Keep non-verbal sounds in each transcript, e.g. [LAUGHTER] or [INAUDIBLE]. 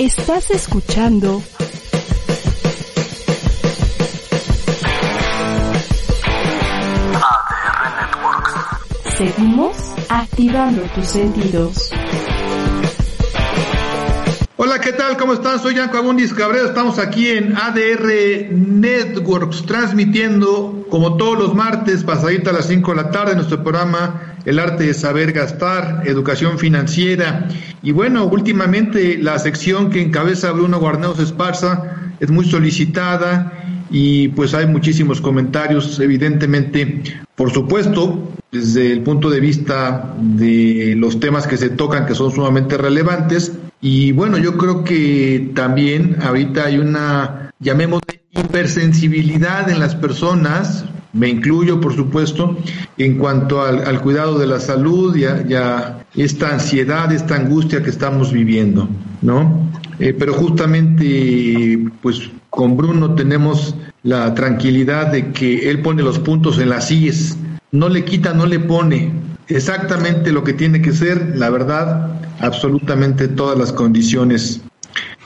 Estás escuchando ADR Networks. Seguimos activando tus sentidos. Hola, ¿qué tal? ¿Cómo están? Soy Yanko Abundis Cabrera. Estamos aquí en ADR Networks transmitiendo como todos los martes, pasadita a las 5 de la tarde, nuestro programa El arte de saber gastar, educación financiera. Y bueno, últimamente la sección que encabeza Bruno Guarneos Esparza es muy solicitada y pues hay muchísimos comentarios, evidentemente, por supuesto, desde el punto de vista de los temas que se tocan que son sumamente relevantes. Y bueno, yo creo que también ahorita hay una, llamémosle, hipersensibilidad en las personas, me incluyo por supuesto, en cuanto al, al cuidado de la salud y esta ansiedad, esta angustia que estamos viviendo, ¿no? Eh, pero justamente, pues con Bruno tenemos la tranquilidad de que él pone los puntos en las sillas, no le quita, no le pone exactamente lo que tiene que ser, la verdad, absolutamente todas las condiciones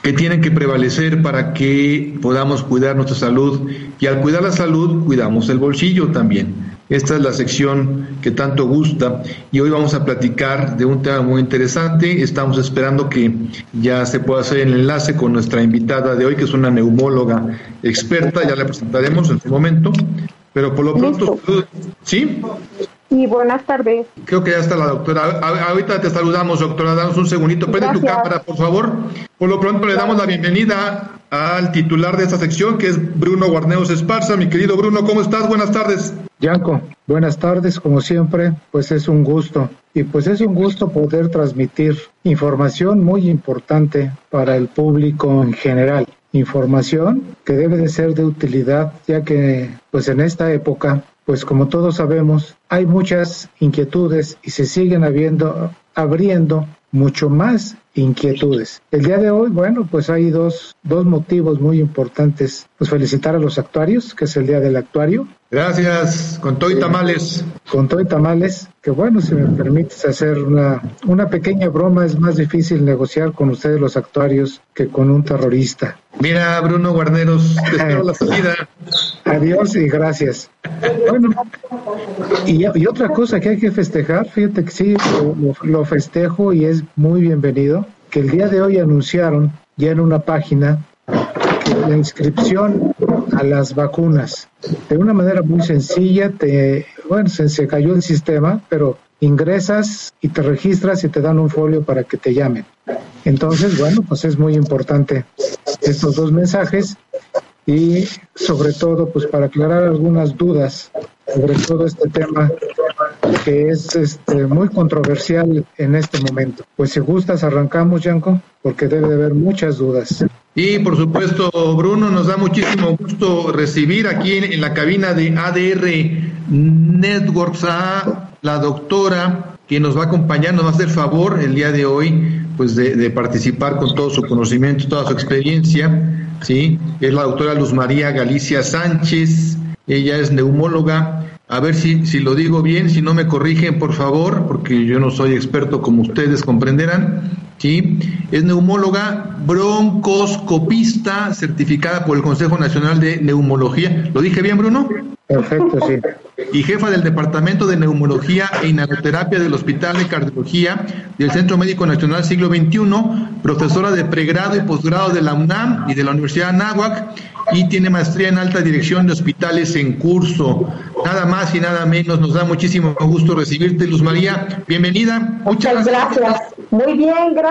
que tienen que prevalecer para que podamos cuidar nuestra salud y al cuidar la salud cuidamos el bolsillo también. Esta es la sección que tanto gusta y hoy vamos a platicar de un tema muy interesante. Estamos esperando que ya se pueda hacer el enlace con nuestra invitada de hoy, que es una neumóloga experta, ya la presentaremos en su momento, pero por lo pronto, ¿sí? Sí, buenas tardes. Creo que ya está la doctora. A- ahorita te saludamos, doctora. Danos un segundito. Prende tu cámara, por favor. Por lo pronto le damos la bienvenida al titular de esta sección, que es Bruno Guarneos Esparza. Mi querido Bruno, ¿cómo estás? Buenas tardes. Yanko, buenas tardes, como siempre, pues es un gusto. Y pues es un gusto poder transmitir información muy importante para el público en general. Información que debe de ser de utilidad, ya que pues en esta época, pues como todos sabemos, hay muchas inquietudes y se siguen habiendo, abriendo mucho más inquietudes. El día de hoy, bueno, pues hay dos, dos motivos muy importantes. Pues felicitar a los actuarios, que es el día del actuario, Gracias. Con todo y tamales. con todo y tamales, que bueno, si me permites hacer una, una pequeña broma, es más difícil negociar con ustedes los actuarios que con un terrorista. Mira, Bruno Guarneros, te [LAUGHS] espero la salida. Adiós y gracias. Bueno, y, y otra cosa que hay que festejar, fíjate que sí, lo, lo festejo y es muy bienvenido, que el día de hoy anunciaron ya en una página que la inscripción las vacunas, de una manera muy sencilla, te, bueno, se, cayó el sistema, pero ingresas y te registras y te dan un folio para que te llamen. Entonces, bueno, pues es muy importante estos dos mensajes y sobre todo pues para aclarar algunas dudas sobre todo este tema que es este muy controversial en este momento. Pues si gustas arrancamos, Yanko, porque debe de haber muchas dudas. Y por supuesto, Bruno, nos da muchísimo gusto recibir aquí en, en la cabina de ADR Networks a la doctora que nos va a acompañar, nos va a hacer favor el día de hoy, pues de, de participar con todo su conocimiento, toda su experiencia, ¿sí? Es la doctora Luz María Galicia Sánchez, ella es neumóloga. A ver si, si lo digo bien, si no me corrigen, por favor, porque yo no soy experto como ustedes comprenderán. ¿Sí? Es neumóloga broncoscopista certificada por el Consejo Nacional de Neumología. ¿Lo dije bien, Bruno? Perfecto, sí. Y jefa del Departamento de Neumología e Inhaloterapia del Hospital de Cardiología del Centro Médico Nacional Siglo XXI, profesora de pregrado y posgrado de la UNAM y de la Universidad de Anáhuac y tiene maestría en alta dirección de hospitales en curso. Nada más y nada menos, nos da muchísimo gusto recibirte, Luz María. Bienvenida. Muchas Muchas gracias. Muy bien, gracias.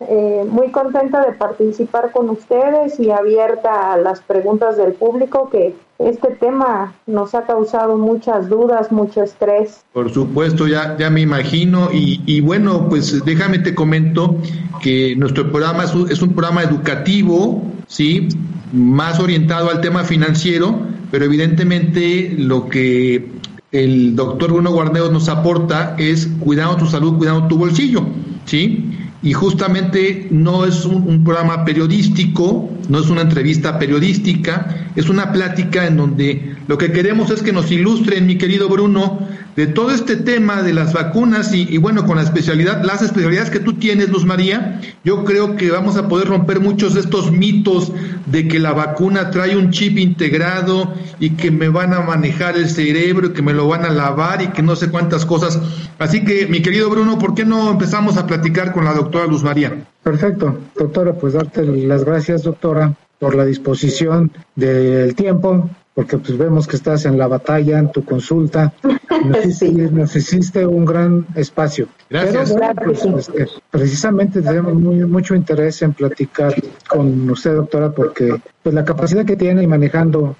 Eh, muy contenta de participar con ustedes y abierta a las preguntas del público que este tema nos ha causado muchas dudas, mucho estrés. Por supuesto, ya, ya me imagino. Y, y bueno, pues déjame te comento que nuestro programa es un, es un programa educativo, ¿sí? Más orientado al tema financiero, pero evidentemente lo que el doctor Bruno Guarneos nos aporta es cuidando tu salud, cuidando tu bolsillo, ¿sí? Y justamente no es un, un, programa periodístico, no es una entrevista periodística, es una plática en donde lo que queremos es que nos ilustren, mi querido Bruno, de todo este tema de las vacunas y, bueno, con la especialidad, las especialidades que tú tienes, Luz María, yo creo que vamos a poder romper muchos de estos mitos de que la vacuna trae un chip integrado y que me van a manejar el cerebro, y que me lo van a lavar y que no sé cuántas cosas. Así que, mi querido Bruno, ¿por qué no empezamos a platicar con la doctora Luz María? Perfecto, doctora, pues darte las gracias, doctora, por la disposición del tiempo porque pues vemos que estás en la batalla, en tu consulta, [LAUGHS] nos, hiciste, un gran espacio. Gracias. Pues, este, precisamente tenemos muy, mucho interés en platicar con usted, doctora, porque pues la capacidad que tiene manejando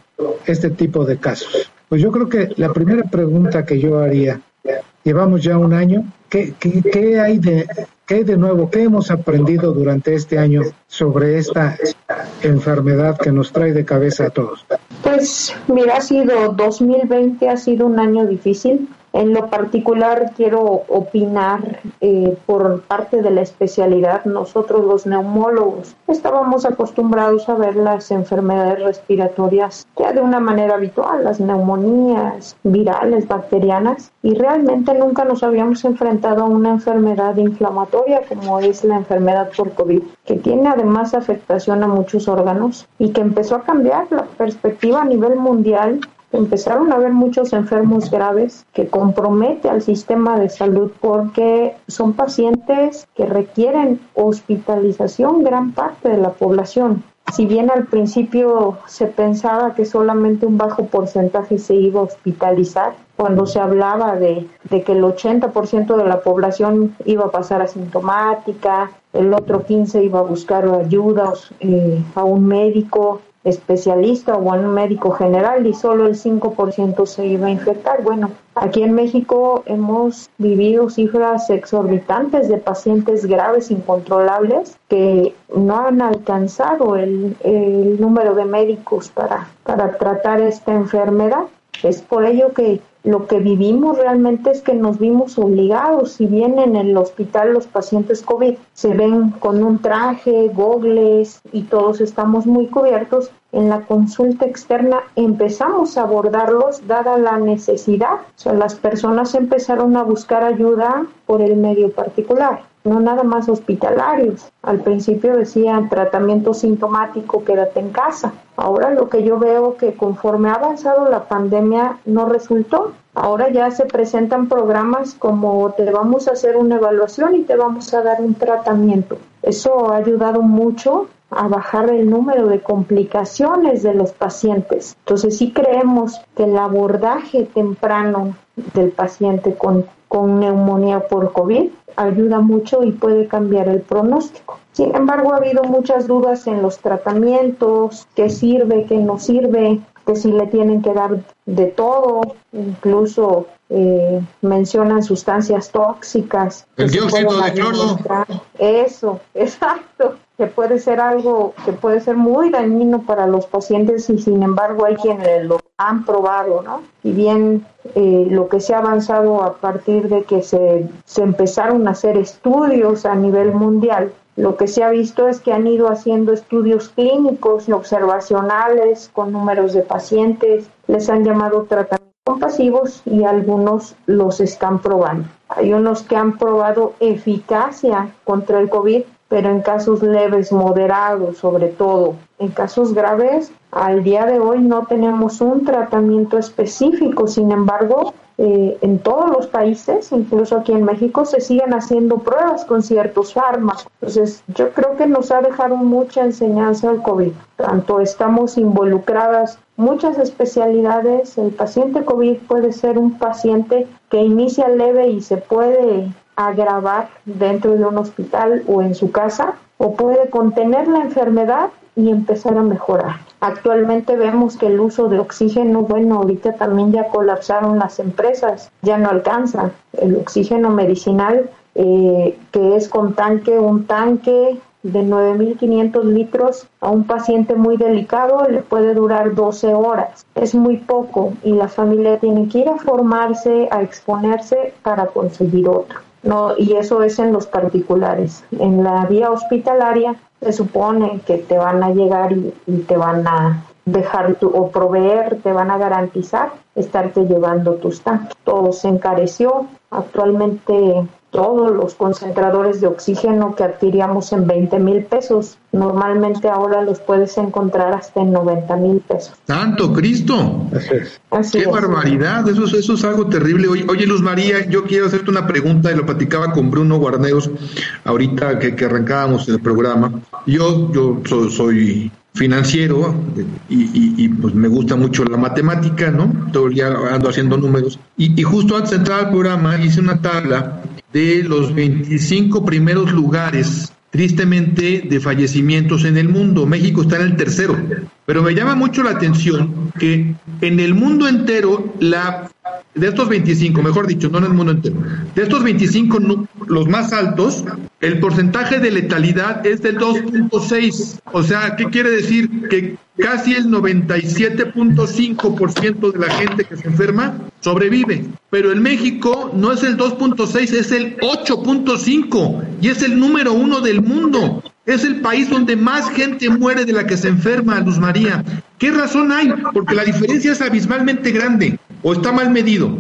este tipo de casos. Pues yo creo que la primera pregunta que yo haría, llevamos ya un año, ¿qué, qué, qué hay de ¿Qué de nuevo? ¿Qué hemos aprendido durante este año sobre esta enfermedad que nos trae de cabeza a todos? Pues mira, ha sido 2020, ha sido un año difícil. En lo particular quiero opinar eh, por parte de la especialidad. Nosotros los neumólogos estábamos acostumbrados a ver las enfermedades respiratorias ya de una manera habitual, las neumonías virales, bacterianas, y realmente nunca nos habíamos enfrentado a una enfermedad inflamatoria como es la enfermedad por COVID, que tiene además afectación a muchos órganos y que empezó a cambiar la perspectiva a nivel mundial empezaron a haber muchos enfermos graves que compromete al sistema de salud porque son pacientes que requieren hospitalización gran parte de la población. Si bien al principio se pensaba que solamente un bajo porcentaje se iba a hospitalizar, cuando se hablaba de, de que el 80% de la población iba a pasar asintomática, el otro 15% iba a buscar ayuda eh, a un médico, especialista o a un médico general y solo el 5% se iba a infectar. Bueno, aquí en México hemos vivido cifras exorbitantes de pacientes graves, incontrolables, que no han alcanzado el, el número de médicos para, para tratar esta enfermedad. Es por ello que lo que vivimos realmente es que nos vimos obligados, si bien en el hospital los pacientes COVID se ven con un traje, gogles y todos estamos muy cubiertos, en la consulta externa empezamos a abordarlos dada la necesidad. O sea, las personas empezaron a buscar ayuda por el medio particular no nada más hospitalarios. Al principio decían tratamiento sintomático, quédate en casa. Ahora lo que yo veo que conforme ha avanzado la pandemia no resultó. Ahora ya se presentan programas como te vamos a hacer una evaluación y te vamos a dar un tratamiento. Eso ha ayudado mucho a bajar el número de complicaciones de los pacientes. Entonces sí creemos que el abordaje temprano del paciente con, con neumonía por COVID ayuda mucho y puede cambiar el pronóstico. Sin embargo, ha habido muchas dudas en los tratamientos, qué sirve, qué no sirve, que si le tienen que dar de todo, incluso eh, mencionan sustancias tóxicas. El dióxido de cloro. Eso, [LAUGHS] exacto que puede ser algo que puede ser muy dañino para los pacientes y sin embargo hay quienes lo han probado, ¿no? Y bien eh, lo que se ha avanzado a partir de que se, se empezaron a hacer estudios a nivel mundial, lo que se ha visto es que han ido haciendo estudios clínicos y observacionales con números de pacientes, les han llamado tratamientos compasivos y algunos los están probando. Hay unos que han probado eficacia contra el COVID pero en casos leves, moderados sobre todo. En casos graves, al día de hoy no tenemos un tratamiento específico, sin embargo, eh, en todos los países, incluso aquí en México, se siguen haciendo pruebas con ciertos fármacos. Entonces, yo creo que nos ha dejado mucha enseñanza el COVID. Tanto estamos involucradas muchas especialidades. El paciente COVID puede ser un paciente que inicia leve y se puede agravar dentro de un hospital o en su casa o puede contener la enfermedad y empezar a mejorar. Actualmente vemos que el uso de oxígeno, bueno, ahorita también ya colapsaron las empresas, ya no alcanzan. El oxígeno medicinal, eh, que es con tanque, un tanque de 9.500 litros a un paciente muy delicado le puede durar 12 horas. Es muy poco y la familia tiene que ir a formarse, a exponerse para conseguir otro. No, y eso es en los particulares. En la vía hospitalaria se supone que te van a llegar y, te van a dejar tu, o proveer, te van a garantizar estarte llevando tus tanques. Todo se encareció. Actualmente todos los concentradores de oxígeno que adquiríamos en 20 mil pesos, normalmente ahora los puedes encontrar hasta en 90 mil pesos. ¡Santo Cristo! Así ¡Qué barbaridad! Eso, eso es algo terrible. Oye, Luz María, yo quiero hacerte una pregunta y lo platicaba con Bruno Guarneos ahorita que, que arrancábamos el programa. Yo, yo soy, financiero y, pues me gusta mucho la matemática, ¿no? Todo el día ando haciendo números. Y, y justo antes de entrar al programa hice una tabla de los 25 primeros lugares, tristemente, de fallecimientos en el mundo. México está en el tercero. Pero me llama mucho la atención que en el mundo entero, la, de estos 25, mejor dicho, no en el mundo entero, de estos 25, los más altos, el porcentaje de letalidad es del 2.6. O sea, ¿qué quiere decir? Que casi el 97.5% de la gente que se enferma sobrevive. Pero en México no es el 2.6, es el 8.5 y es el número uno del mundo. Es el país donde más gente muere de la que se enferma, Luz María. ¿Qué razón hay? Porque la diferencia es abismalmente grande. ¿O está mal medido?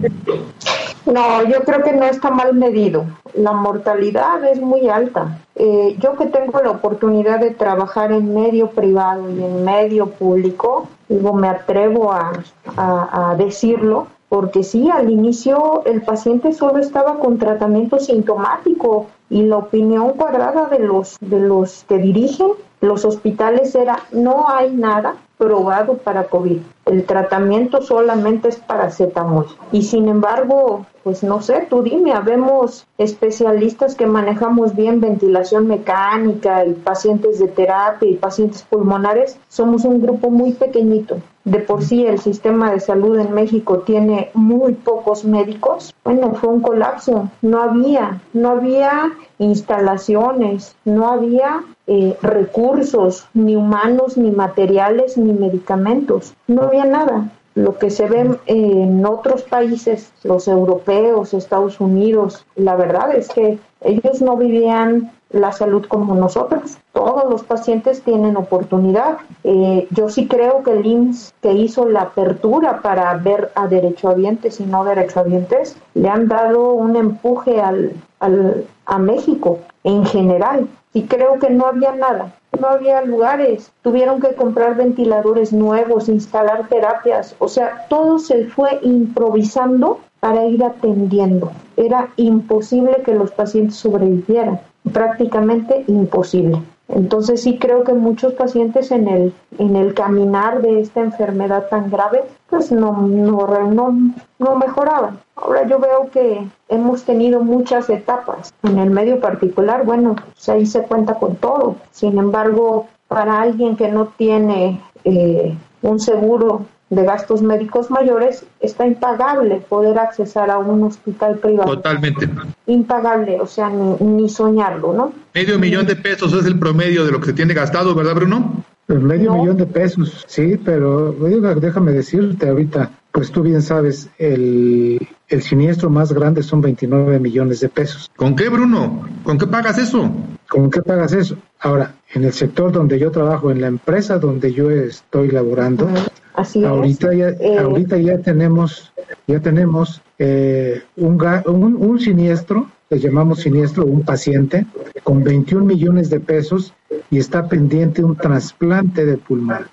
No, yo creo que no está mal medido. La mortalidad es muy alta. Eh, yo que tengo la oportunidad de trabajar en medio privado y en medio público, digo, me atrevo a, a decirlo, porque sí, al inicio el paciente solo estaba con tratamiento sintomático y la opinión cuadrada de los, de los que dirigen los hospitales era no hay nada probado para COVID. El tratamiento solamente es paracetamol. Y sin embargo, pues no sé, tú dime, habemos especialistas que manejamos bien ventilación mecánica y pacientes de terapia y pacientes pulmonares. Somos un grupo muy pequeñito. De por sí el sistema de salud en México tiene muy pocos médicos. Bueno, fue un colapso. No había, no había instalaciones, no había eh, recursos, ni humanos, ni materiales, ni medicamentos. No había nada. Lo que se ve en otros países, los europeos, Estados Unidos, la verdad es que ellos no vivían la salud como nosotros. Todos los pacientes tienen oportunidad. Eh, yo sí creo que el IMSS, que hizo la apertura para ver a derechohabientes y no derechohabientes, le han dado un empuje al, al, a México en general. Y creo que no había nada, no había lugares, tuvieron que comprar ventiladores nuevos, instalar terapias, o sea, todo se fue improvisando para ir atendiendo. Era imposible que los pacientes sobrevivieran prácticamente imposible. Entonces sí creo que muchos pacientes en el, en el caminar de esta enfermedad tan grave pues no, no, no, mejoraban. Ahora yo veo que hemos tenido muchas etapas. En el medio particular, bueno, pues ahí se cuenta con todo. Sin embargo, para alguien que no tiene eh, un seguro de gastos médicos mayores, está impagable poder accesar a un hospital privado. Totalmente. Impagable, o sea, ni, soñarlo, ¿no? Medio millón de pesos es el promedio de lo que se tiene gastado, ¿verdad, Bruno? Pues medio millón de pesos, sí, pero déjame decirte ahorita, pues tú bien sabes, el, el siniestro más grande son 29 millones de pesos. ¿Con qué, Bruno? ¿Con qué pagas eso? ¿Con qué pagas eso? Ahora, en el sector donde yo trabajo, en la empresa donde yo estoy laborando, ahorita ya eh, ahorita ya tenemos ya tenemos eh, un, un, siniestro le llamamos siniestro un paciente con 21 millones de pesos y está pendiente un trasplante de pulmón.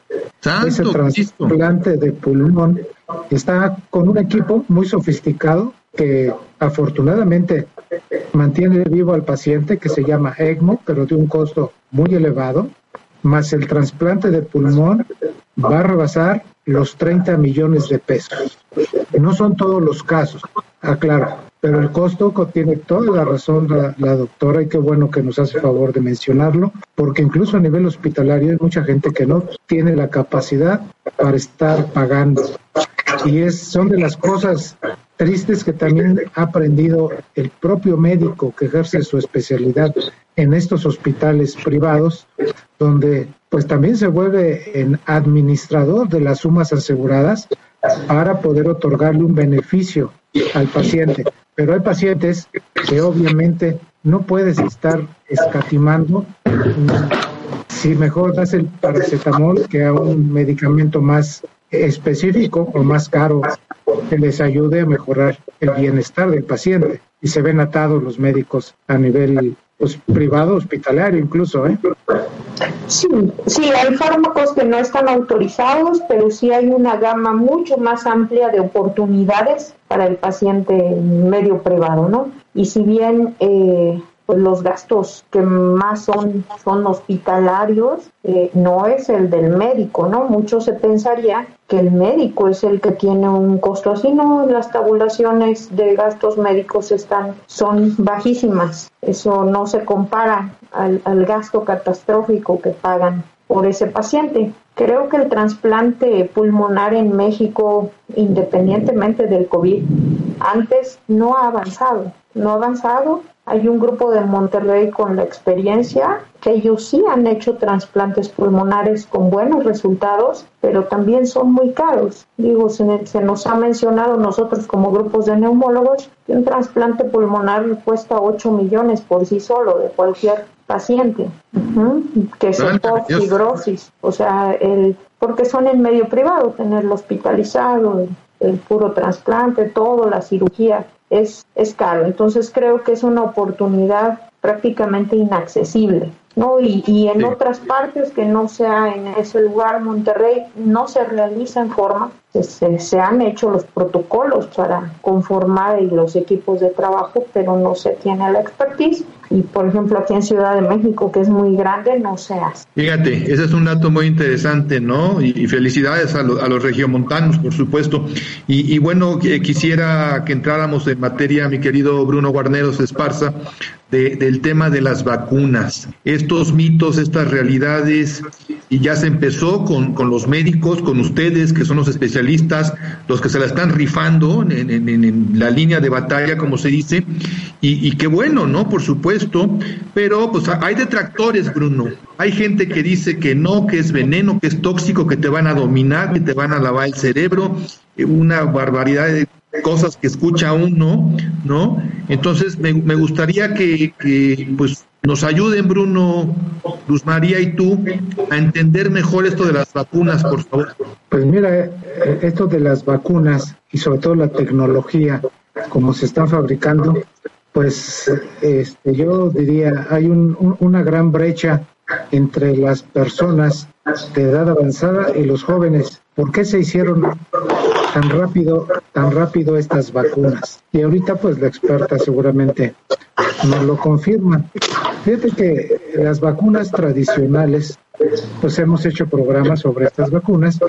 Ese trasplante de pulmón está con un equipo muy sofisticado que afortunadamente mantiene vivo al paciente que se llama ECMO pero de un costo muy elevado más el trasplante de pulmón va a rebasar los 30 millones de pesos. No son todos los casos, aclaro, pero el costo tiene toda la razón la, doctora y qué bueno que nos hace favor de mencionarlo, porque incluso a nivel hospitalario hay mucha gente que no tiene la capacidad para estar pagando. Y es, son de las cosas tristes que también ha aprendido el propio médico que ejerce su especialidad en estos hospitales privados, donde pues también se vuelve en administrador de las sumas aseguradas para poder otorgarle un beneficio al paciente. Pero hay pacientes que obviamente no puedes estar escatimando si mejor das el paracetamol que a un medicamento más específico o más caro que les ayude a mejorar el bienestar del paciente. Y se ven atados los médicos a nivel pues, privado, hospitalario incluso. ¿eh? Sí, sí, hay fármacos que no están autorizados, pero sí hay una gama mucho más amplia de oportunidades para el paciente medio privado, ¿no? Y si bien eh, pues los gastos que más son, son hospitalarios, eh, no es el del médico, ¿no? Mucho se pensaría que el médico es el que tiene un costo así, no, las tabulaciones de gastos médicos están, son bajísimas, eso no se compara al, al gasto catastrófico que pagan por ese paciente. Creo que el trasplante pulmonar en México, independientemente del COVID, antes no ha avanzado, no ha avanzado hay un grupo de Monterrey con la experiencia que ellos sí han hecho trasplantes pulmonares con buenos resultados, pero también son muy caros. Digo, se, nos ha mencionado nosotros como grupos de neumólogos que un trasplante pulmonar cuesta 8 millones por sí solo de cualquier paciente, que es fibrosis, o sea, el, porque son en medio privado, tenerlo hospitalizado, el, el puro trasplante, todo, la cirugía es, es caro. Entonces creo que es una oportunidad prácticamente inaccesible. ¿no? Y, y en otras partes que no sea en ese lugar, Monterrey, no se realiza en forma. Se, se, han hecho los protocolos para conformar los equipos de trabajo, pero no se tiene la expertise y por ejemplo aquí en Ciudad de México, que es muy grande, no se hace. Fíjate, ese es un dato muy interesante, ¿no? Y, felicidades a, a, los regiomontanos, por supuesto. Y, y bueno, quisiera que entráramos en materia, mi querido Bruno Guarneros Esparza, de, del tema de las vacunas. Estos mitos, estas realidades, y ya se empezó con, con los médicos, con ustedes, que son los especialistas, los que se la están rifando en, la línea de batalla, como se dice, y, qué bueno, ¿no? Por supuesto pero pues hay detractores, Bruno. Hay gente que dice que no, que es veneno, que es tóxico, que te van a dominar, que te van a lavar el cerebro, eh, una barbaridad de cosas que escucha uno, ¿no? Entonces me, gustaría que, que, pues nos ayuden, Bruno, Luz María y tú, a entender mejor esto de las vacunas, por favor. Pues mira, eh, esto de las vacunas y sobre todo la tecnología, como se están fabricando, pues este, yo diría, hay un, una gran brecha entre las personas de edad avanzada y los jóvenes. ¿Por qué se hicieron tan rápido, tan rápido estas vacunas? Y ahorita pues la experta seguramente nos lo confirma. Fíjate que las vacunas tradicionales, pues hemos hecho programas sobre estas vacunas,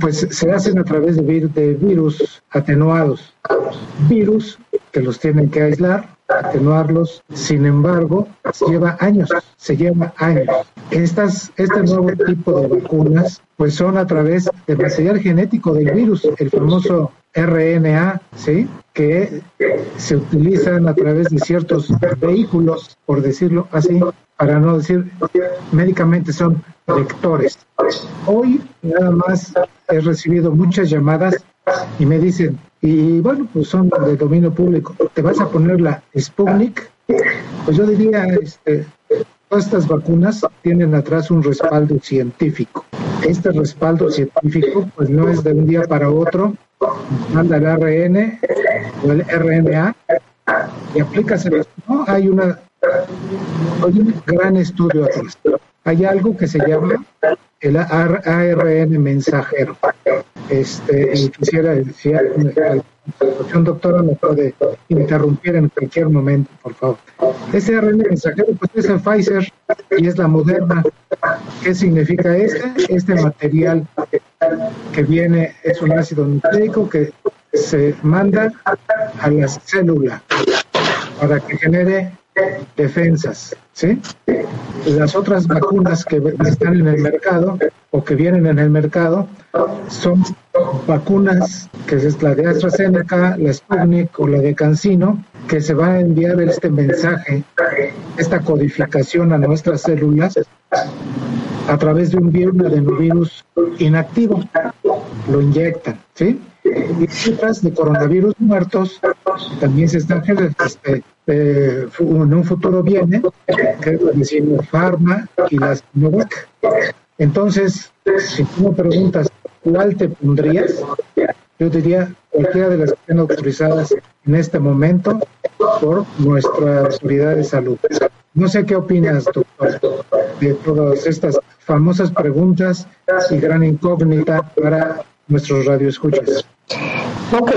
pues se hacen a través de, vir de virus atenuados, virus que los tienen que aislar atenuarlos. Sin embargo, lleva años, se lleva años. Estas, este nuevo tipo de vacunas, pues son a través del material genético del virus, el famoso RNA, ¿sí? Que se utilizan a través de ciertos vehículos, por decirlo así, para no decir médicamente son vectores. Hoy nada más he recibido muchas llamadas y me dicen, y bueno, pues son de dominio público. ¿Te vas a poner la Sputnik? Pues yo diría, este, todas estas vacunas tienen atrás un respaldo científico. Este respaldo científico, pues no es de un día para otro, manda el ARN o el RNA y aplicas No, hay una hay un gran estudio atrás. Hay algo que se llama el ARN mensajero. Este, quisiera decir, un doctora me puede interrumpir en cualquier momento, por favor. Ese ARN mensajero, pues es el Pfizer y es la Moderna. ¿Qué significa este? Este material que viene es un ácido nucleico que se manda a la célula para que genere defensas, ¿sí? Las otras vacunas que están en el mercado o que vienen en el mercado son vacunas que es la de AstraZeneca, la Sputnik o la de Cancino, que se va a enviar este mensaje, esta codificación a nuestras células a través de un virus, inactivo. Lo inyectan, ¿sí? Y cifras de coronavirus muertos también se está este, eh, en un futuro viene, que es la y las Novak. Entonces, si tú me preguntas cuál te pondrías, yo diría cualquiera de las que estén autorizadas en este momento por nuestra autoridad de salud. No sé qué opinas, doctor, de todas estas famosas preguntas y gran incógnita para nuestros radioescuchas. Ok,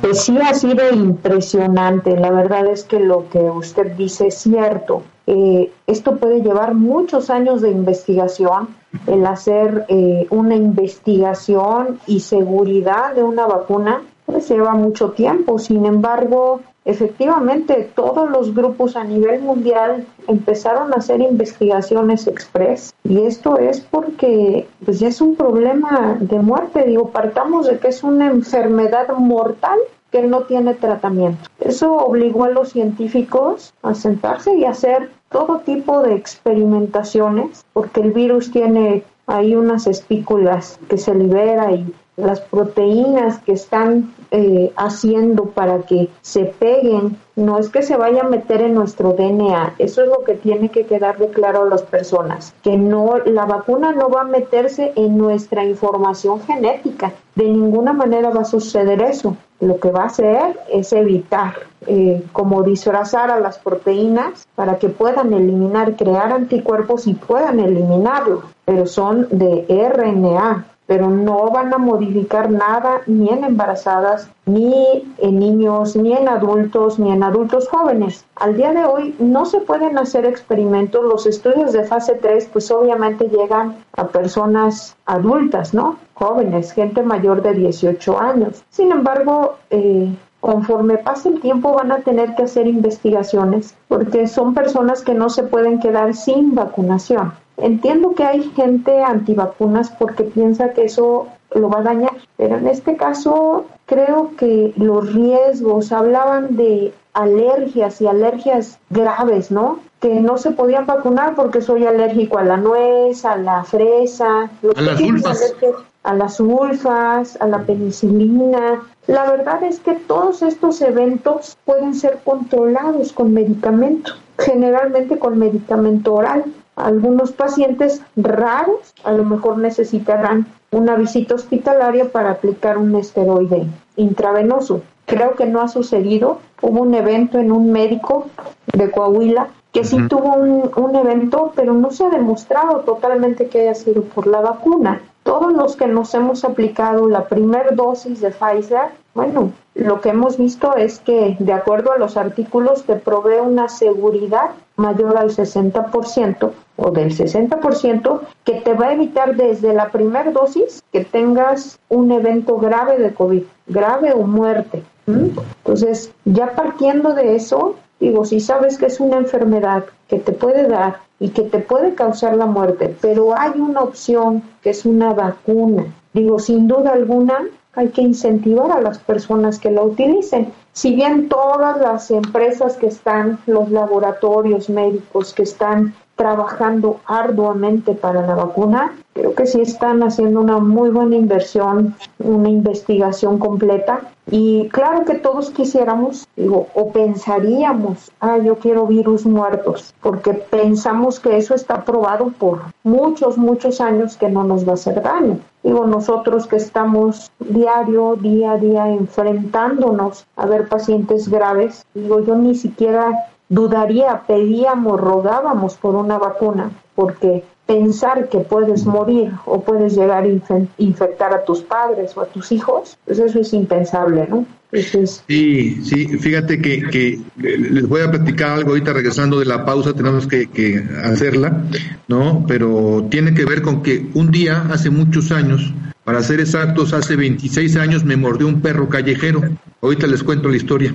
pues sí ha sido impresionante. La verdad es que lo que usted dice es cierto. Eh, esto puede llevar muchos años de investigación, el hacer eh, una investigación y seguridad de una vacuna, pues lleva mucho tiempo. Sin embargo, efectivamente todos los grupos a nivel mundial empezaron a hacer investigaciones express y esto es porque pues ya es un problema de muerte digo partamos de que es una enfermedad mortal que no tiene tratamiento. Eso obligó a los científicos a sentarse y hacer todo tipo de experimentaciones, porque el virus tiene ahí unas espículas que se libera y las proteínas que están eh, haciendo para que se peguen, no es que se vaya a meter en nuestro DNA, eso es lo que tiene que quedarle claro a las personas, que no, la vacuna no va a meterse en nuestra información genética, de ninguna manera va a suceder eso, lo que va a hacer es evitar, eh, como disfrazar a las proteínas para que puedan eliminar, crear anticuerpos y puedan eliminarlo, pero son de RNA, pero no van a modificar nada ni en embarazadas, ni en niños, ni en adultos, ni en adultos jóvenes. Al día de hoy no se pueden hacer experimentos. Los estudios de fase 3 pues obviamente llegan a personas adultas, ¿no? Jóvenes, gente mayor de 18 años. Sin embargo, eh, conforme pase el tiempo van a tener que hacer investigaciones porque son personas que no se pueden quedar sin vacunación. Entiendo que hay gente antivacunas porque piensa que eso lo va a dañar, pero en este caso creo que los riesgos hablaban de alergias y alergias graves, ¿no? Que no se podían vacunar porque soy alérgico a la nuez, a la fresa, a las sulfas. a las sulfas, a la penicilina. La verdad es que todos estos eventos pueden ser controlados con medicamento, generalmente con medicamento oral. Algunos pacientes raros a lo mejor necesitarán una visita hospitalaria para aplicar un esteroide intravenoso. Creo que no ha sucedido. Hubo un evento en un médico de Coahuila que sí tuvo un, un, evento, pero no se ha demostrado totalmente que haya sido por la vacuna. Todos los que nos hemos aplicado la primera dosis de Pfizer, bueno, lo que hemos visto es que de acuerdo a los artículos te provee una seguridad mayor al 60% o del 60% que te va a evitar desde la primera dosis que tengas un evento grave de COVID, grave o muerte. Entonces, ya partiendo de eso, digo, si sabes que es una enfermedad que te puede dar y que te puede causar la muerte, pero hay una opción que es una vacuna. Digo, sin duda alguna, hay que incentivar a las personas que la utilicen. Si bien todas las empresas que están, los laboratorios médicos que están trabajando arduamente para la vacuna, creo que sí están haciendo una muy buena inversión, una investigación completa. Y claro que todos quisiéramos, digo, o pensaríamos, ah, yo quiero virus muertos, porque pensamos que eso está probado por muchos, muchos años que no nos va a hacer daño. Digo, nosotros que estamos diario, día a día enfrentándonos a ver pacientes graves, digo, yo ni siquiera dudaría, pedíamos, rogábamos por una vacuna, porque pensar que puedes morir o puedes llegar a infectar a tus padres o a tus hijos, pues eso es impensable, ¿no? Sí, sí, fíjate que, que, les voy a platicar algo ahorita regresando de la pausa, tenemos que, que hacerla, ¿no? Pero tiene que ver con que un día, hace muchos años, para ser exactos, hace 26 años me mordió un perro callejero. Ahorita les cuento la historia.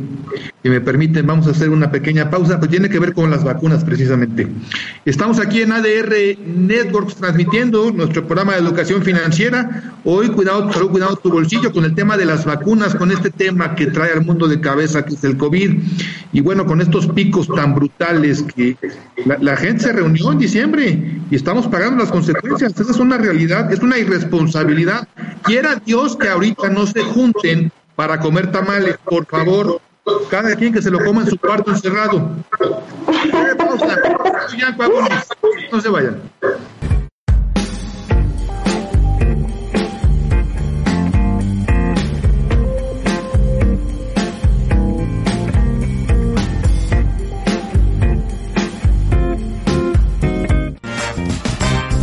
Si me permiten, vamos a hacer una pequeña pausa, pues tiene que ver con las vacunas precisamente. Estamos aquí en ADR Networks transmitiendo nuestro programa de educación financiera. Hoy, cuidado, cuidado tu bolsillo con el tema de las vacunas, con este tema que trae al mundo de cabeza, que es el COVID. Y bueno, con estos picos tan brutales que la, la gente se reunió en diciembre y estamos pagando las consecuencias. Esa es una realidad, es una irresponsabilidad Quiera Dios que ahorita no se junten para comer tamales, por favor, cada quien que se lo coma en su cuarto encerrado. No se vayan.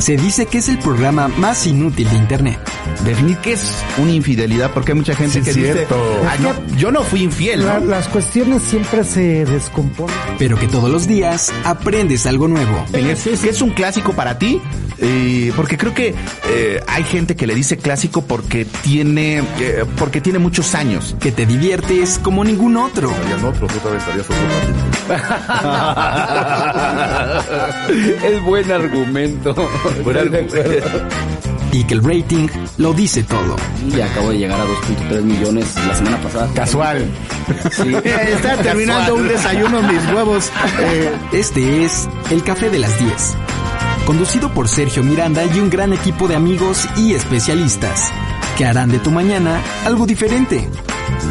Se dice que es el programa más inútil de Internet. Definir qué es una infidelidad, porque hay mucha gente que dice, "Ah, no, yo no fui infiel. La- ¿no? las cuestiones siempre se descomponen. Pero que todos los días aprendes algo nuevo. ¿Qué es un clásico para ti? Eh, porque creo que eh, hay gente que le dice clásico porque tiene, eh, porque tiene muchos años. Que te diviertes como ningún otro. [LAUGHS] es buen argumento. Buen argumento. Y que el rating lo dice todo. Y acabo de llegar a 2.3 millones la semana pasada. Casual. Sí. [LAUGHS] Está terminando un desayuno mis huevos. [LAUGHS] Eh, Este es El Café de las 10. Conducido por Sergio Miranda y un gran equipo de amigos y especialistas que harán de tu mañana algo diferente.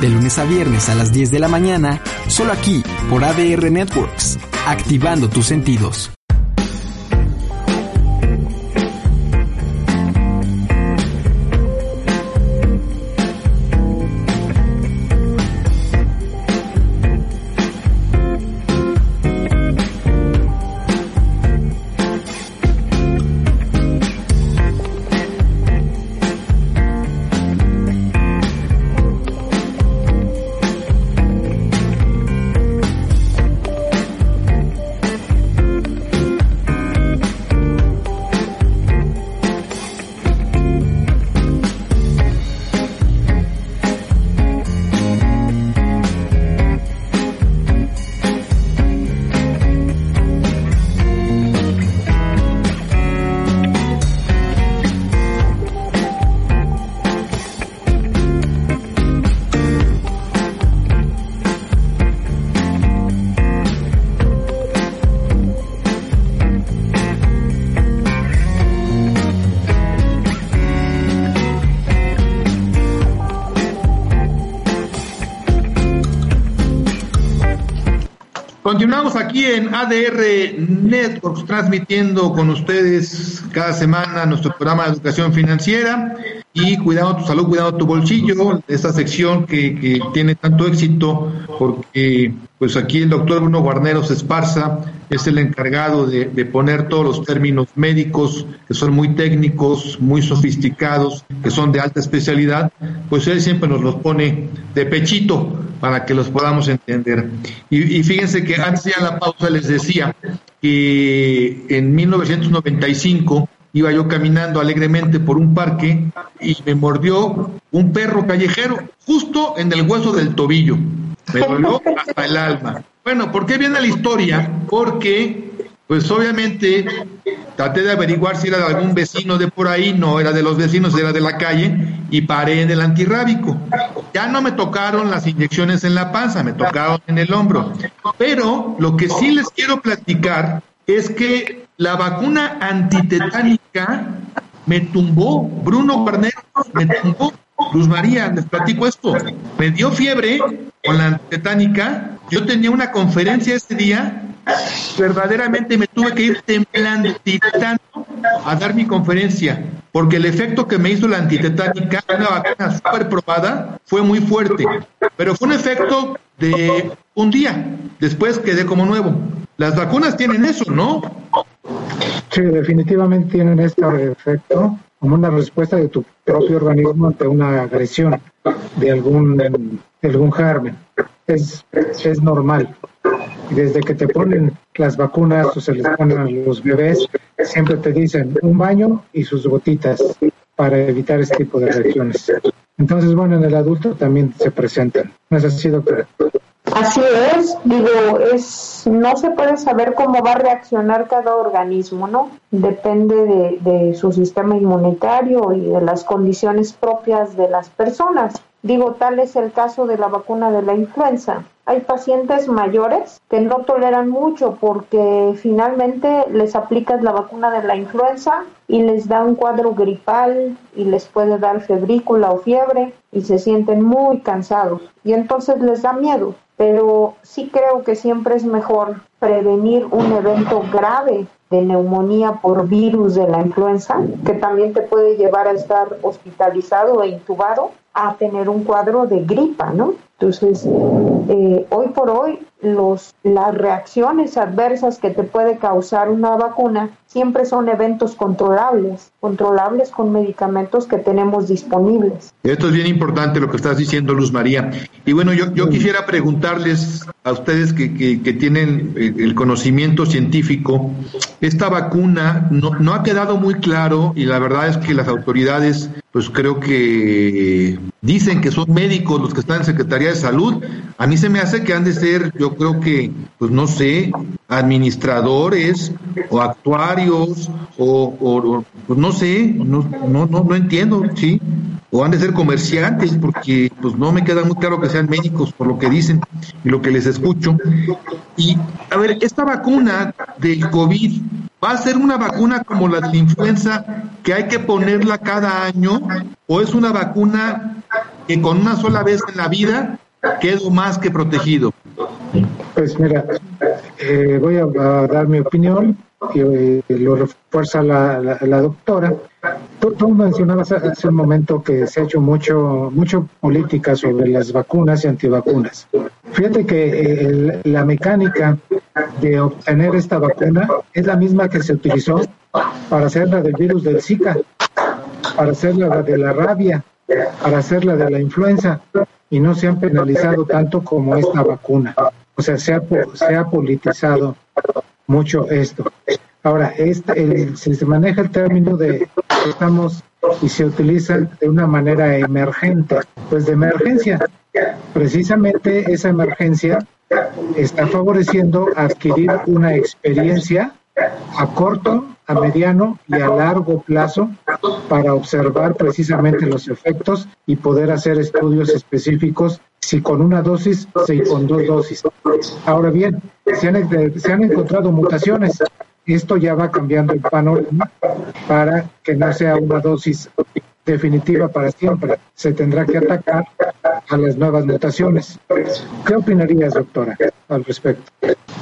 De lunes a viernes a las 10 de la mañana, solo aquí por ADR Networks, activando tus sentidos. Aquí en ADR Networks, transmitiendo con ustedes cada semana nuestro programa de educación financiera y cuidando tu salud, cuidando tu bolsillo, esta sección que, que tiene tanto éxito porque pues aquí el doctor Bruno Guarneros Esparza es el encargado de, de poner todos los términos médicos que son muy técnicos, muy sofisticados, que son de alta especialidad, pues él siempre nos los pone de pechito para que los podamos entender. Y, y fíjense que antes ya la pausa les decía que en 1995 iba yo caminando alegremente por un parque y me mordió un perro callejero justo en el hueso del tobillo. Me dolió [LAUGHS] hasta el alma. Bueno, ¿por qué viene la historia? Porque, pues obviamente, traté de averiguar si era de algún vecino de por ahí, no era de los vecinos, era de la calle, y paré en el antirrábico. Ya no me tocaron las inyecciones en la panza, me tocaron en el hombro. Pero lo que sí les quiero platicar es que la vacuna antitetánica me tumbó, Bruno Guarneros me tumbó. Luz María, les platico esto. Me dio fiebre con la antitetánica. Yo tenía una conferencia ese día. Verdaderamente me tuve que ir temblando, a dar mi conferencia. Porque el efecto que me hizo la antitetánica, una vacuna súper probada, fue muy fuerte. Pero fue un efecto de un día. Después quedé como nuevo. Las vacunas tienen eso, ¿no? Sí, definitivamente tienen este efecto como una respuesta de tu propio organismo ante una agresión de algún, algún germen. Es, es normal. Desde que te ponen las vacunas o se les ponen a los bebés, siempre te dicen un baño y sus gotitas para evitar este tipo de reacciones. Entonces, bueno, en el adulto también se presentan. ¿No es así? Así es, digo, es no se puede saber cómo va a reaccionar cada organismo, ¿no? Depende de, de su sistema inmunitario y de las condiciones propias de las personas. Digo, tal es el caso de la vacuna de la influenza. Hay pacientes mayores que no toleran mucho porque finalmente les aplicas la vacuna de la influenza y les da un cuadro gripal y les puede dar febrícula o fiebre y se sienten muy cansados y entonces les da miedo pero sí creo que siempre es mejor prevenir un evento grave de neumonía por virus de la influenza, que también te puede llevar a estar hospitalizado e intubado, a tener un cuadro de gripa, ¿no? Entonces, eh, hoy por hoy, los, las reacciones adversas que te puede causar una vacuna siempre son eventos controlables, controlables con medicamentos que tenemos disponibles. Esto es bien importante lo que estás diciendo, Luz María. Y bueno, yo, yo quisiera preguntarles a ustedes que, que, tienen eh, el conocimiento científico, esta vacuna no, no ha quedado muy claro y la verdad es que las autoridades, pues creo que dicen que son médicos los que están en Secretaría de Salud. A mí se me hace que han de ser, yo creo que, pues no sé, administradores o actuarios o, pues no sé, no, no, no, no entiendo, ¿sí? O han de ser comerciantes porque pues no me queda muy claro que sean médicos por lo que dicen y lo que les escucho. Y a ver, esta vacuna del COVID va a ser una vacuna como la de la influenza que hay que ponerla cada año o es una vacuna que con una sola vez en la vida quedo más que protegido? Pues mira, eh, voy a, dar mi opinión y eh, lo refuerza la, la, doctora. Tú, mencionabas hace un momento que se ha hecho mucho, mucho política sobre las vacunas y antivacunas. Fíjate que eh, la mecánica de obtener esta vacuna es la misma que se utilizó para hacer la del virus del Zika, para hacer la de la rabia, para hacer la de la influenza y no se han penalizado tanto como esta vacuna. O sea, se ha, se ha politizado mucho esto. Ahora, este, si se maneja el término de estamos y se utiliza de una manera emergente, pues de emergencia. Precisamente esa emergencia está favoreciendo adquirir una experiencia a corto, a mediano y a largo plazo para observar precisamente los efectos y poder hacer estudios específicos si con una dosis, si con dos dosis. Ahora bien, se han, se han encontrado mutaciones. Esto ya va cambiando el panorama para que no sea una dosis definitiva para siempre. Se tendrá que atacar a las nuevas mutaciones. ¿Qué opinarías, doctora, al respecto?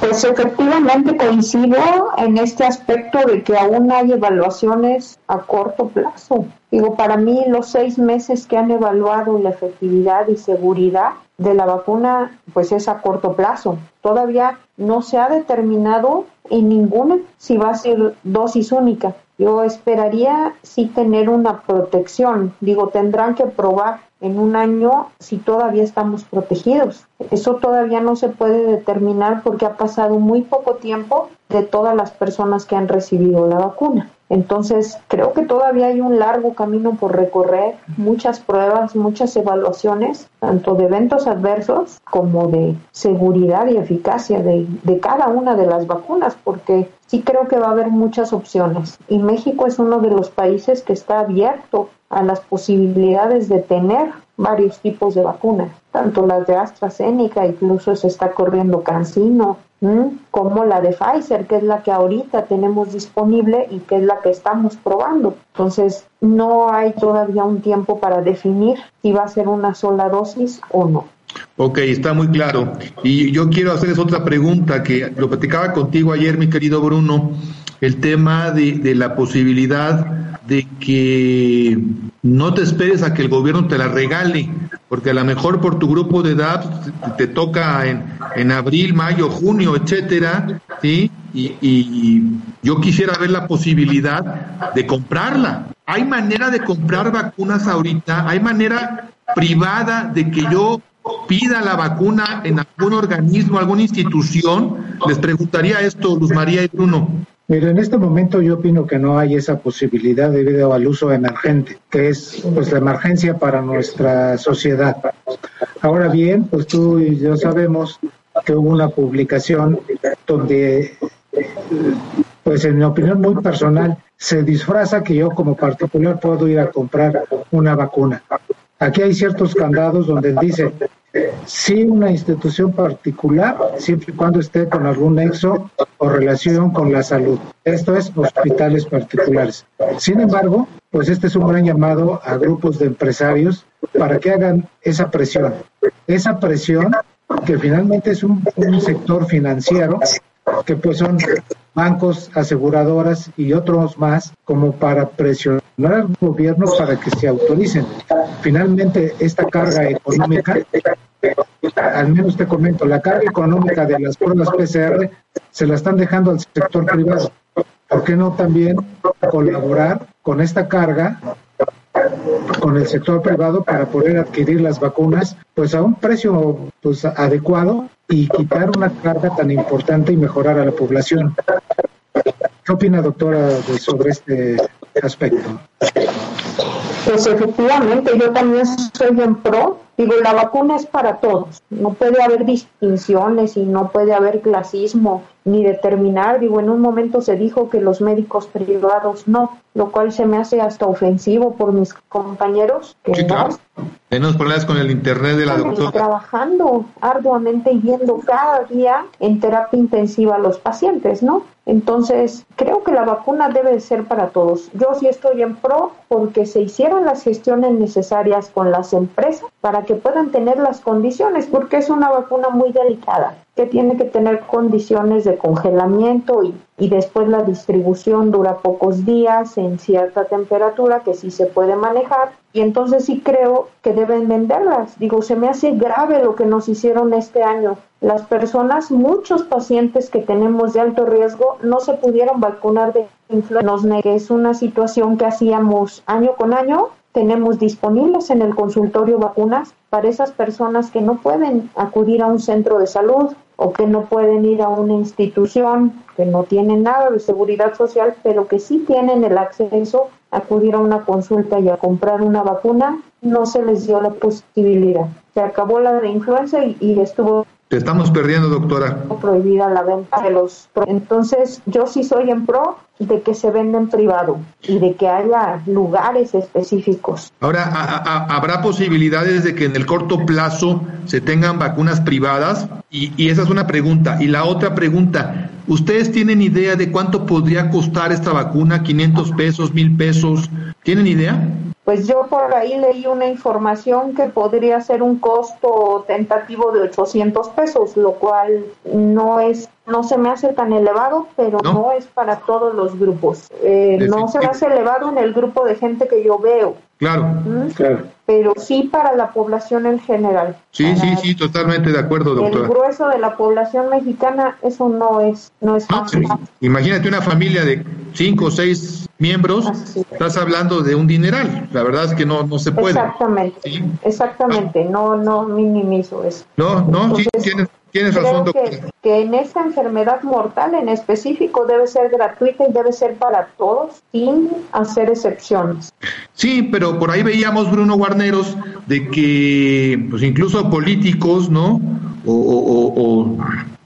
Pues efectivamente coincido en este aspecto de que aún hay evaluaciones a corto plazo. Digo, para mí los seis meses que han evaluado la efectividad y seguridad de la vacuna, pues es a corto plazo. Todavía no se ha determinado en ninguna si va a ser dosis única. Yo esperaría sí tener una protección. Digo, tendrán que probar en un año si todavía estamos protegidos. Eso todavía no se puede determinar porque ha pasado muy poco tiempo de todas las personas que han recibido la vacuna. Entonces, creo que todavía hay un largo camino por recorrer, muchas pruebas, muchas evaluaciones, tanto de eventos adversos como de seguridad y eficacia de, de cada una de las vacunas, porque sí creo que va a haber muchas opciones. Y México es uno de los países que está abierto a las posibilidades de tener varios tipos de vacunas, tanto las de AstraZeneca, incluso se está corriendo Cancino, como la de Pfizer, que es la que ahorita tenemos disponible y que es la que estamos probando. Entonces, no hay todavía un tiempo para definir si va a ser una sola dosis o no. Ok, está muy claro. Y yo quiero hacerles otra pregunta que lo platicaba contigo ayer, mi querido Bruno, el tema de, de la posibilidad de que no te esperes a que el gobierno te la regale, porque a lo mejor por tu grupo de edad te, toca en, en, abril, mayo, junio, etcétera, ¿sí? Y, y, yo quisiera ver la posibilidad de comprarla. ¿Hay manera de comprar vacunas ahorita? ¿Hay manera privada de que yo pida la vacuna en algún organismo, alguna institución? Les preguntaría esto, Luz María y Bruno. Mira, en este momento yo opino que no hay esa posibilidad debido al uso emergente, que es pues la emergencia para nuestra sociedad. Ahora bien, pues tú y yo sabemos que hubo una publicación donde, pues en mi opinión muy personal, se disfraza que yo como particular puedo ir a comprar una vacuna. Aquí hay ciertos candados donde dice sí una institución particular, siempre y cuando esté con algún nexo o relación con la salud. Esto es hospitales particulares. Sin embargo, pues este es un gran llamado a grupos de empresarios para que hagan esa presión. Esa presión que finalmente es un, un sector financiero que pues son bancos, aseguradoras y otros más como para presionar al gobierno para que se autoricen. Finalmente, esta carga económica, al menos te comento, la carga económica de las pruebas PCR se la están dejando al sector privado. ¿Por qué no también colaborar con esta carga con el sector privado para poder adquirir las vacunas pues a un precio pues adecuado y quitar una carga tan importante y mejorar a la población. ¿Qué opina, doctora, sobre este aspecto? Pues efectivamente, yo también soy en pro. Digo, la vacuna es para todos. No puede haber distinciones y no puede haber clasismo ni determinar. Digo, en un momento se dijo que los médicos privados no, lo cual se me hace hasta ofensivo por mis compañeros. Que sí, claro. Tenemos problemas con el internet de la doctora. Trabajando arduamente y viendo cada día en terapia intensiva a los pacientes, ¿no? Entonces, creo que la vacuna debe ser para todos. Yo sí estoy en pro porque se hicieron las gestiones necesarias con las empresas para que puedan tener las condiciones, porque es una vacuna muy delicada que tiene que tener condiciones de congelamiento y, y, después la distribución dura pocos días en cierta temperatura que sí se puede manejar y entonces sí creo que deben venderlas. Digo, se me hace grave lo que nos hicieron este año. Las personas, muchos pacientes que tenemos de alto riesgo no se pudieron vacunar de influenza, que es una situación que hacíamos año con año tenemos disponibles en el consultorio vacunas para esas personas que no pueden acudir a un centro de salud o que no pueden ir a una institución, que no tienen nada de seguridad social, pero que sí tienen el acceso a acudir a una consulta y a comprar una vacuna, no se les dio la posibilidad. Se acabó la de influenza y, y estuvo te estamos perdiendo, doctora. Prohibida la venta de los. Entonces, yo sí soy en pro de que se venda en privado y de que haya lugares específicos. Ahora, ¿a, a, ¿habrá posibilidades de que en el corto plazo se tengan vacunas privadas? Y, y esa es una pregunta. Y la otra pregunta, ¿ustedes tienen idea de cuánto podría costar esta vacuna? ¿500 pesos, 1000 pesos? ¿Tienen idea? Pues yo por ahí leí una información que podría ser un costo tentativo de 800 pesos, lo cual no es no se me hace tan elevado, pero no, no es para todos los grupos. Eh, no se me hace elevado en el grupo de gente que yo veo. Claro, ¿Mm? claro. Pero sí para la población en general. Sí, para sí, sí, totalmente de acuerdo, doctora. El grueso de la población mexicana, eso no es, no es no, sí. Imagínate una familia de cinco o seis miembros, estás hablando de un dineral. La verdad es que no, no se puede. Exactamente, ¿sí? exactamente. No, no minimizo eso. No, no, Entonces, sí, tienes, tienes razón. Que, que en esta enfermedad mortal en específico debe ser gratuita y debe ser para todos sin hacer excepciones. Sí, pero por ahí veíamos, Bruno Guarneros, de que pues incluso políticos, ¿no? O, o, o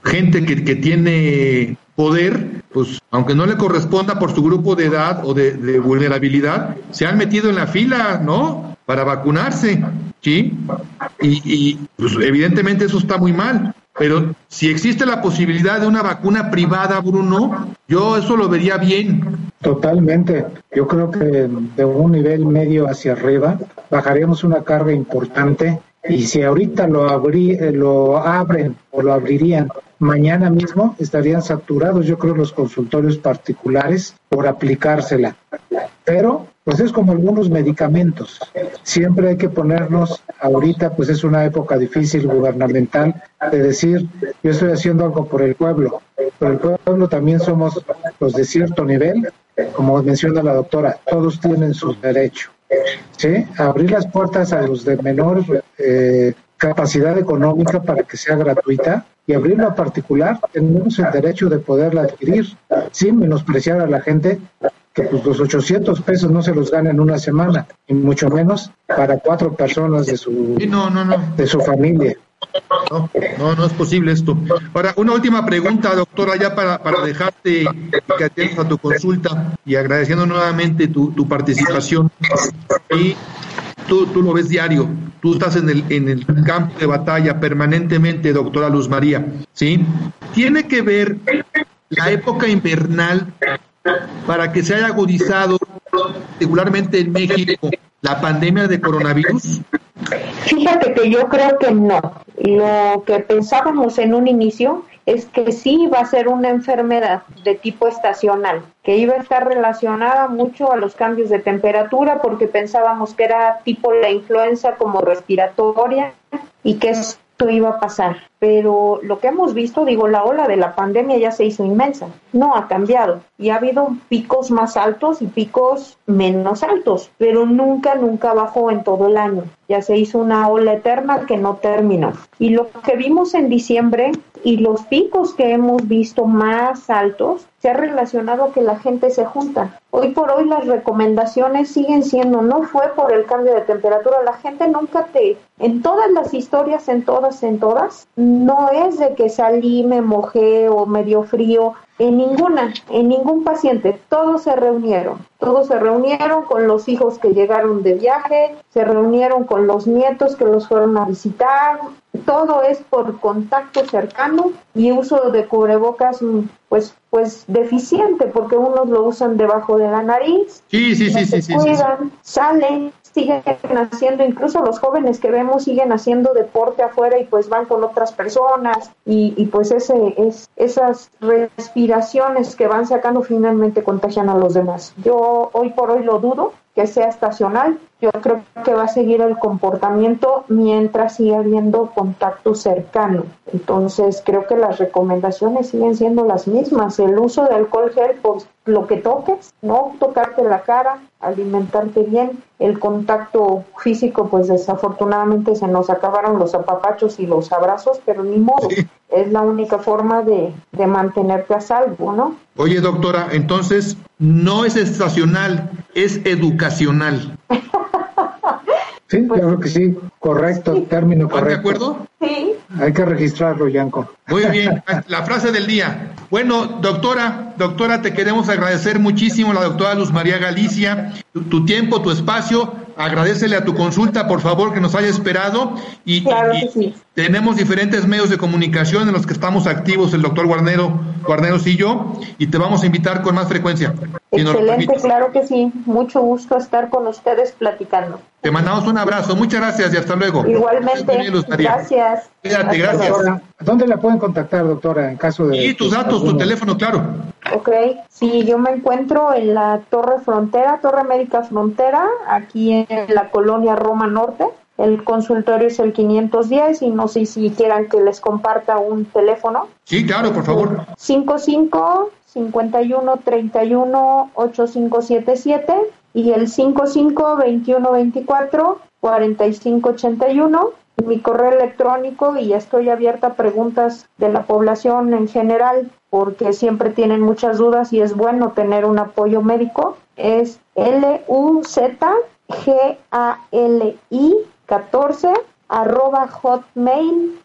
gente que, que, tiene poder, pues aunque no le corresponda por su grupo de edad o de, de vulnerabilidad, se han metido en la fila, ¿no? Para vacunarse, ¿sí? Y, y pues evidentemente eso está muy mal. Pero si existe la posibilidad de una vacuna privada, Bruno, yo eso lo vería bien. Totalmente. Yo creo que de un nivel medio hacia arriba bajaríamos una carga importante y si ahorita lo, abrí, lo abren o lo abrirían mañana mismo, estarían saturados, yo creo, los consultorios particulares por aplicársela. Pero, pues es como algunos medicamentos. Siempre hay que ponernos, ahorita pues es una época difícil gubernamental, de decir, yo estoy haciendo algo por el pueblo. Pero el pueblo también somos los de cierto nivel, como menciona la doctora, todos tienen su derecho. ¿sí? Abrir las puertas a los de menor eh, capacidad económica para que sea gratuita y abrirlo a particular, tenemos el derecho de poderla adquirir sin menospreciar a la gente que pues, los 800 pesos no se los gana en una semana, y mucho menos para cuatro personas de su, sí, no, no, no. De su familia. No, no, no es posible esto. Ahora, una última pregunta, doctora, ya para, para dejarte que atiendas a tu consulta y agradeciendo nuevamente tu, tu participación. Y tú, tú lo ves diario, tú estás en el, en el campo de batalla permanentemente, doctora Luz María, ¿sí? Tiene que ver la época invernal para que se haya agudizado, particularmente en México, la pandemia de coronavirus? Fíjate que yo creo que no. Lo que pensábamos en un inicio es que sí iba a ser una enfermedad de tipo estacional, que iba a estar relacionada mucho a los cambios de temperatura porque pensábamos que era tipo la influenza como respiratoria y que esto iba a pasar. Pero lo que hemos visto, digo, la ola de la pandemia ya se hizo inmensa, no ha cambiado y ha habido picos más altos y picos menos altos, pero nunca, nunca bajó en todo el año. Ya se hizo una ola eterna que no terminó. Y lo que vimos en diciembre y los picos que hemos visto más altos se ha relacionado que la gente se junta. Hoy por hoy las recomendaciones siguen siendo, no fue por el cambio de temperatura, la gente nunca te, en todas las historias, en todas, en todas, no es de que salí, me mojé o me dio frío, en ninguna, en ningún paciente, todos se reunieron, todos se reunieron con los hijos que llegaron de viaje, se reunieron con los nietos que los fueron a visitar, todo es por contacto cercano y uso de cubrebocas pues pues deficiente porque unos lo usan debajo de la nariz, sí, sí, sí, se sí, cuidan, salen, siguen haciendo, incluso los jóvenes que vemos siguen haciendo deporte afuera y pues van con otras personas y, y pues ese es esas respiraciones que van sacando finalmente contagian a los demás. Yo hoy por hoy lo dudo que sea estacional. Yo creo que va a seguir el comportamiento mientras siga habiendo contacto cercano. Entonces, creo que las recomendaciones siguen siendo las mismas. El uso de alcohol gel, pues lo que toques, no tocarte la cara, alimentarte bien. El contacto físico, pues desafortunadamente se nos acabaron los apapachos y los abrazos, pero ni modo. Es la única forma de, de mantenerte a salvo, ¿no? Oye, doctora, entonces no es estacional, es educacional. [LAUGHS] Sí, claro que sí, correcto, término ¿Están correcto. de acuerdo? Sí, Hay que registrarlo, Yanko. Muy bien, la frase del día. Bueno, doctora, doctora, te queremos agradecer muchísimo, la doctora Luz María Galicia, tu, tu tiempo, tu espacio. Agradecele a tu consulta, por favor, que nos haya esperado. Y, Claro y- que sí. tenemos diferentes medios de comunicación en los que estamos activos, el doctor Guarnero, Guarneros y yo, y te vamos a invitar con más frecuencia. excelente, claro que sí. Mucho gusto estar con ustedes platicando. Te mandamos un abrazo, muchas gracias y hasta luego. Igualmente, Luz María. gracias. Cuídate, gracias. Doctora, ¿Dónde la pueden contactar, doctora, en caso de... Y tus datos, tu teléfono, claro. Ok, sí, yo me encuentro en la Torre Frontera, Torre Médica Frontera, aquí en la colonia Roma Norte. El consultorio es el 510 y no sé si quieran que les comparta un teléfono. Sí, claro, por favor. 55 51 31 8577 y el 55 21 24 45 81 mi correo electrónico y estoy abierta a preguntas de la población en general porque siempre tienen muchas dudas y es bueno tener un apoyo médico. Es L U Z G A L I 14 arroba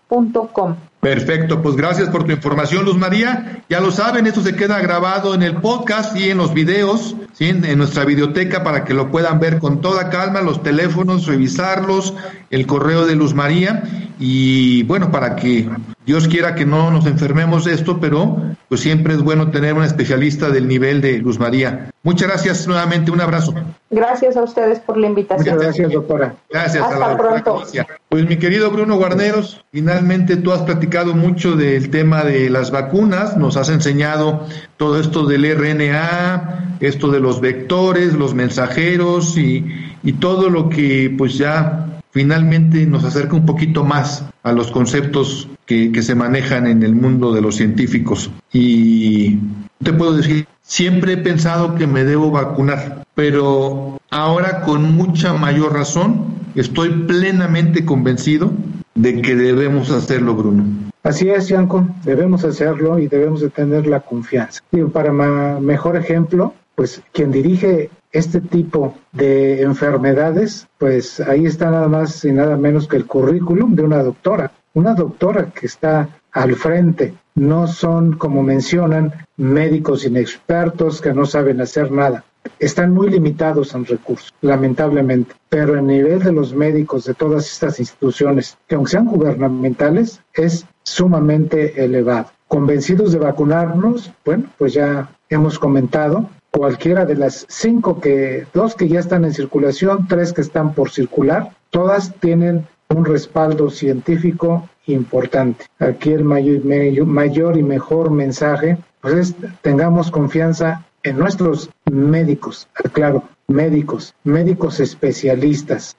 hotmail.com Perfecto, pues gracias por tu información, Luz María. Ya lo saben, esto se queda grabado en el podcast y en los videos, ¿sí? en, nuestra videoteca para que lo puedan ver con toda calma, los teléfonos, revisarlos, el correo de Luz María y bueno, para que Dios quiera que no nos enfermemos de esto, pero pues siempre es bueno tener un especialista del nivel de Luz María. Muchas gracias nuevamente, un abrazo. Gracias a ustedes por la invitación. Muchas gracias, doctora. Gracias a Hasta la doctora pronto. Pues mi querido Bruno Guarneros, finalmente tú has platicado mucho del tema de las vacunas, nos has enseñado todo esto del RNA, esto de los vectores, los mensajeros y, todo lo que pues ya finalmente nos acerca un poquito más a los conceptos que se manejan en el mundo de los científicos. Y te puedo decir, siempre he pensado que me debo vacunar, pero ahora con mucha mayor razón estoy plenamente convencido de que debemos hacerlo, Bruno. Así es, Yanko, debemos hacerlo y debemos de tener la confianza. Digo, para mejor ejemplo, pues quien dirige este tipo de enfermedades, pues ahí está nada más y nada menos que el currículum de una doctora, una doctora que está al frente. No son, como mencionan, médicos inexpertos que no saben hacer nada. Están muy limitados en recursos, lamentablemente. Pero el nivel de los médicos de todas estas instituciones, que aunque sean gubernamentales, es sumamente elevado. Convencidos de vacunarnos, bueno, pues ya hemos comentado, cualquiera de las cinco que, dos que ya están en circulación, tres que están por circular, todas tienen un respaldo científico importante. Aquí el mayor, y mejor mensaje pues es tengamos confianza en nuestros médicos, claro, médicos, médicos especialistas,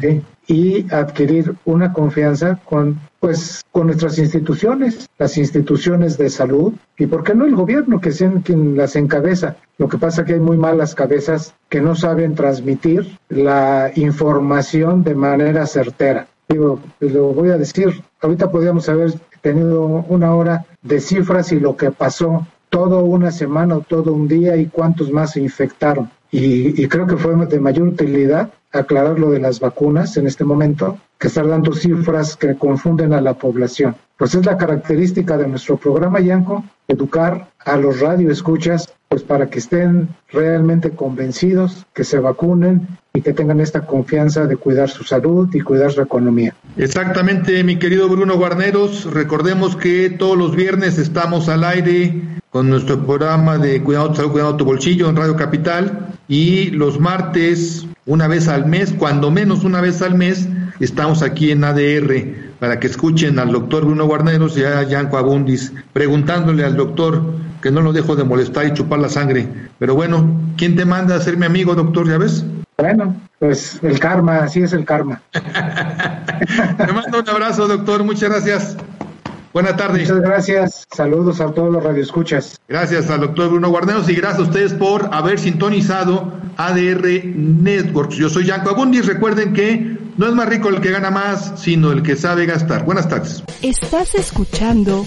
¿sí? y adquirir una confianza con, pues, con nuestras instituciones, las instituciones de salud, y por qué no el gobierno, que sean quien las encabeza. Lo que pasa es que hay muy malas cabezas que no saben transmitir la información de manera certera. Digo, lo voy a decir, ahorita podríamos haber tenido una hora de cifras y lo que pasó todo una semana o todo un día y cuántos más se infectaron. Y, creo que fue de mayor utilidad aclarar lo de las vacunas en este momento que estar dando cifras que confunden a la población. Pues es la característica de nuestro programa, Yanko, educar a los radioescuchas, pues para que estén realmente convencidos, que se vacunen y que tengan esta confianza de cuidar su salud y cuidar su economía. Exactamente, mi querido Bruno Guarneros. Recordemos que todos los viernes estamos al aire con nuestro programa de Cuidado Salud, Cuidado tu Bolsillo en Radio Capital y los martes, una vez al mes, cuando menos una vez al mes, estamos aquí en ADR para que escuchen al doctor Bruno Guarneros y a Yanco Abundis, preguntándole al doctor que no lo dejo de molestar y chupar la sangre. Pero bueno, ¿quién te manda a ser mi amigo, doctor? ¿Ya ves? Bueno, pues el karma, así es el karma. [LAUGHS] te mando un abrazo, doctor. Muchas gracias. Buenas tardes. Muchas gracias. Saludos a todos los radioescuchas. Gracias al doctor Bruno Guarneros y gracias a ustedes por haber sintonizado ADR Networks. Yo soy Yanko Abundis. Recuerden que no es más rico el que gana más, sino el que sabe gastar. Buenas tardes. Estás escuchando